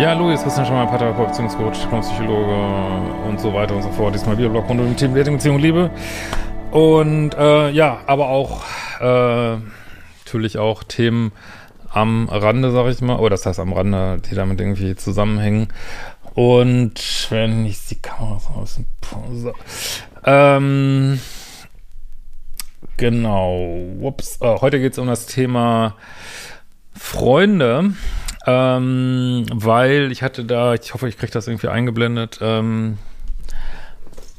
Ja, ist Christian Schemmer, Paartherapeut, Beziehungscoach, Psychologe und so weiter und so fort. Diesmal Videoblog rund um die Themen Dating, Beziehung, Liebe. Und äh, ja, aber auch äh, natürlich auch Themen am Rande, sag ich mal, oder das heißt am Rande, die damit irgendwie zusammenhängen. Und wenn ich die Kamera so aus dem. Ähm, genau. Ups. Äh, heute geht es um das Thema Freunde. Ähm, weil ich hatte da, ich hoffe, ich kriege das irgendwie eingeblendet, ähm,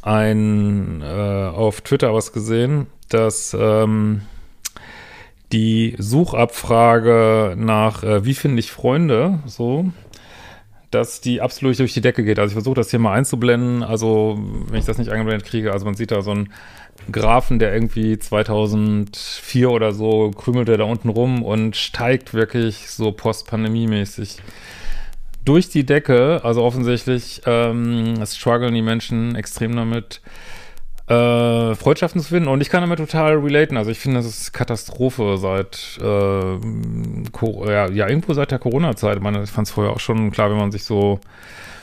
ein äh, auf Twitter was gesehen, dass ähm, die Suchabfrage nach äh, wie finde ich Freunde so dass die absolut durch die Decke geht. Also ich versuche das hier mal einzublenden. Also wenn ich das nicht eingeblendet kriege, also man sieht da so einen Graphen, der irgendwie 2004 oder so krümelt er da unten rum und steigt wirklich so postpandemiemäßig durch die Decke. Also offensichtlich ähm, strugglen die Menschen extrem damit, äh, Freundschaften zu finden. Und ich kann damit total relaten. Also ich finde, das ist Katastrophe seit, äh, ja, ja, irgendwo seit der Corona-Zeit. Ich meine, ich fand es vorher auch schon klar, wenn man sich so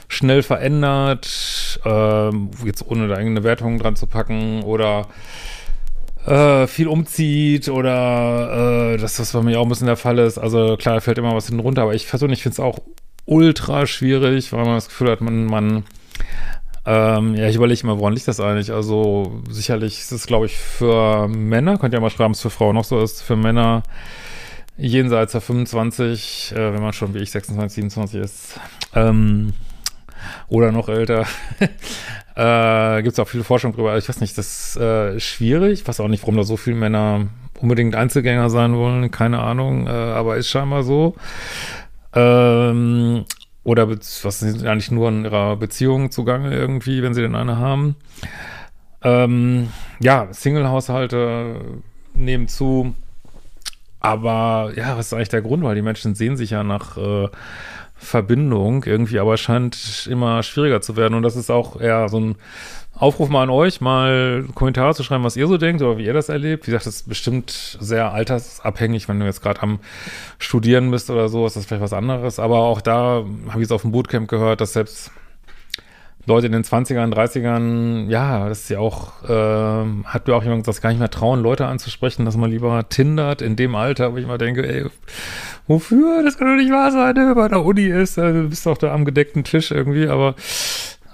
schnell verändert, äh, jetzt ohne da irgendeine Wertung dran zu packen oder äh, viel umzieht oder äh, dass das bei mir auch ein bisschen der Fall ist. Also klar, fällt immer was hinten runter, aber ich persönlich finde es auch ultra schwierig, weil man das Gefühl hat, man, man ähm, ja, ich überlege immer, woran liegt das eigentlich? Also sicherlich ist es, glaube ich, für Männer, könnt ihr mal schreiben, es für Frauen noch so ist, für Männer jenseits der 25, äh, wenn man schon wie ich 26, 27 ist, ähm, oder noch älter, äh, gibt es auch viele Forschung drüber. Ich weiß nicht, das ist äh, schwierig. Ich weiß auch nicht, warum da so viele Männer unbedingt Einzelgänger sein wollen. Keine Ahnung, äh, aber ist scheinbar so. Ähm, oder was sind eigentlich nur in ihrer Beziehung zugange irgendwie, wenn sie denn eine haben. Ähm, ja, Single-Haushalte nehmen zu. Aber ja, was ist eigentlich der Grund? Weil die Menschen sehen sich ja nach äh, Verbindung irgendwie, aber scheint immer schwieriger zu werden. Und das ist auch eher so ein Aufruf mal an euch, mal Kommentare zu schreiben, was ihr so denkt oder wie ihr das erlebt. Wie gesagt, das ist bestimmt sehr altersabhängig, wenn du jetzt gerade am Studieren bist oder so, ist das vielleicht was anderes. Aber auch da habe ich es auf dem Bootcamp gehört, dass selbst Leute in den 20ern, 30ern, ja, das ist ja auch, äh, hat mir auch jemand gesagt, gar nicht mehr trauen, Leute anzusprechen, dass man lieber tindert in dem Alter, wo ich mal denke, ey, wofür? Das kann doch nicht wahr sein, ne? bei der Uni ist, also, du bist doch da am gedeckten Tisch irgendwie, aber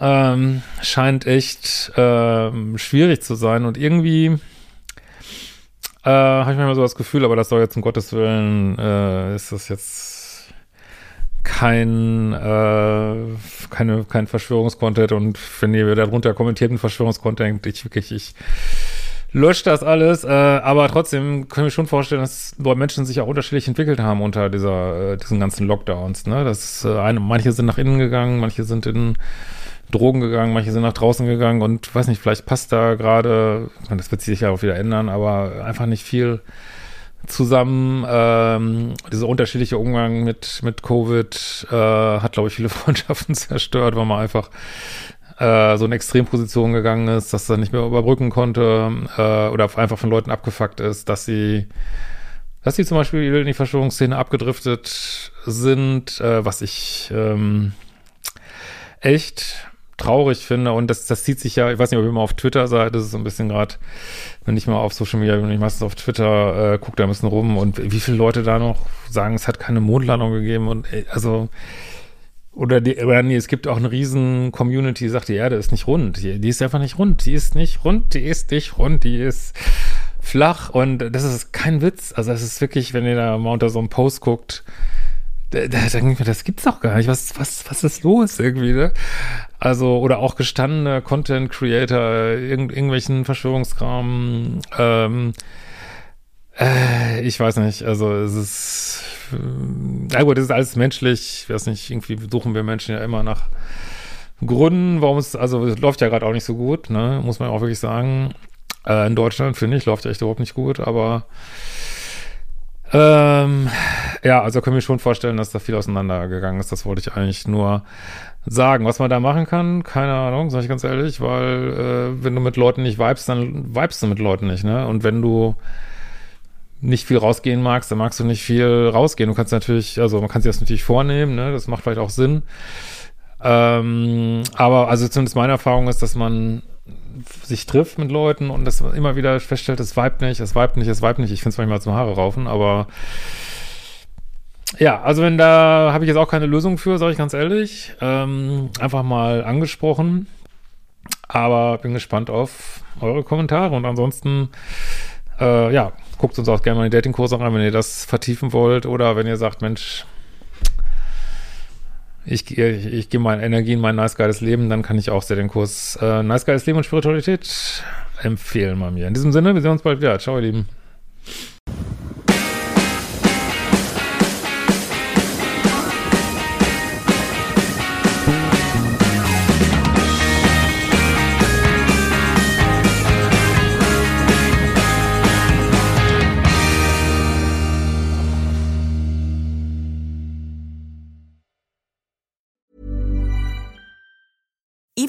ähm, scheint echt ähm, schwierig zu sein und irgendwie äh, habe ich manchmal so das Gefühl, aber das soll jetzt um Gottes Willen, äh, ist das jetzt kein, äh, keine, kein Verschwörungskontent und wenn ihr darunter kommentiert einen Verschwörungskontent, ich wirklich, ich lösche das alles, äh, aber trotzdem können wir schon vorstellen, dass Menschen sich auch unterschiedlich entwickelt haben unter dieser, äh, diesen ganzen Lockdowns, ne, das, äh, eine, manche sind nach innen gegangen, manche sind in Drogen gegangen, manche sind nach draußen gegangen und weiß nicht, vielleicht passt da gerade, das wird sich ja auch wieder ändern, aber einfach nicht viel zusammen. Ähm, dieser unterschiedliche Umgang mit, mit Covid äh, hat, glaube ich, viele Freundschaften zerstört, weil man einfach äh, so in Extremposition gegangen ist, dass er nicht mehr überbrücken konnte äh, oder einfach von Leuten abgefuckt ist, dass sie dass sie zum Beispiel in die Verschwörungsszene abgedriftet sind, äh, was ich ähm, echt traurig finde und das, das zieht sich ja, ich weiß nicht, ob ihr mal auf Twitter seid, das ist so ein bisschen gerade, wenn ich mal auf Social Media bin, ich meistens auf Twitter, äh, gucke da ein bisschen rum und wie viele Leute da noch sagen, es hat keine Mondlandung gegeben und ey, also oder, die, oder nee, es gibt auch eine riesen Community, die sagt, die Erde ist nicht rund. Die, die ist einfach nicht rund. Die ist nicht rund, die ist nicht rund, die ist flach und das ist kein Witz. Also es ist wirklich, wenn ihr da mal unter so einem Post guckt, da, denke ich mir, das gibt's doch gar nicht. Was, was, was ist los irgendwie, ne? Also, oder auch gestandene Content Creator, irgend, irgendwelchen Verschwörungskram, ähm, äh, ich weiß nicht, also es ist, äh, na gut, das ist alles menschlich, ich weiß nicht, irgendwie suchen wir Menschen ja immer nach Gründen, warum es, also es läuft ja gerade auch nicht so gut, ne, muss man auch wirklich sagen. Äh, in Deutschland, finde ich, läuft echt überhaupt nicht gut, aber ähm, ja, also können wir schon vorstellen, dass da viel auseinandergegangen ist. Das wollte ich eigentlich nur sagen. Was man da machen kann, keine Ahnung, sag ich ganz ehrlich, weil äh, wenn du mit Leuten nicht vibest, dann vibest du mit Leuten nicht, ne? Und wenn du nicht viel rausgehen magst, dann magst du nicht viel rausgehen. Du kannst natürlich, also man kann sich das natürlich vornehmen, ne? Das macht vielleicht auch Sinn. Ähm, aber also zumindest meine Erfahrung ist, dass man sich trifft mit Leuten und das immer wieder feststellt, es vibet nicht, es vibet nicht, es vibet nicht. Ich finde es manchmal zum Haare raufen, aber ja, also wenn da habe ich jetzt auch keine Lösung für, sage ich ganz ehrlich. Ähm, einfach mal angesprochen. Aber bin gespannt auf eure Kommentare und ansonsten, äh, ja, guckt uns auch gerne mal die Datingkurse rein, wenn ihr das vertiefen wollt oder wenn ihr sagt, Mensch, ich, ich, ich gebe meine Energie in mein nice geiles Leben, dann kann ich auch sehr den Kurs äh, Nice geiles Leben und Spiritualität empfehlen bei mir. In diesem Sinne, wir sehen uns bald wieder. Ciao, ihr Lieben.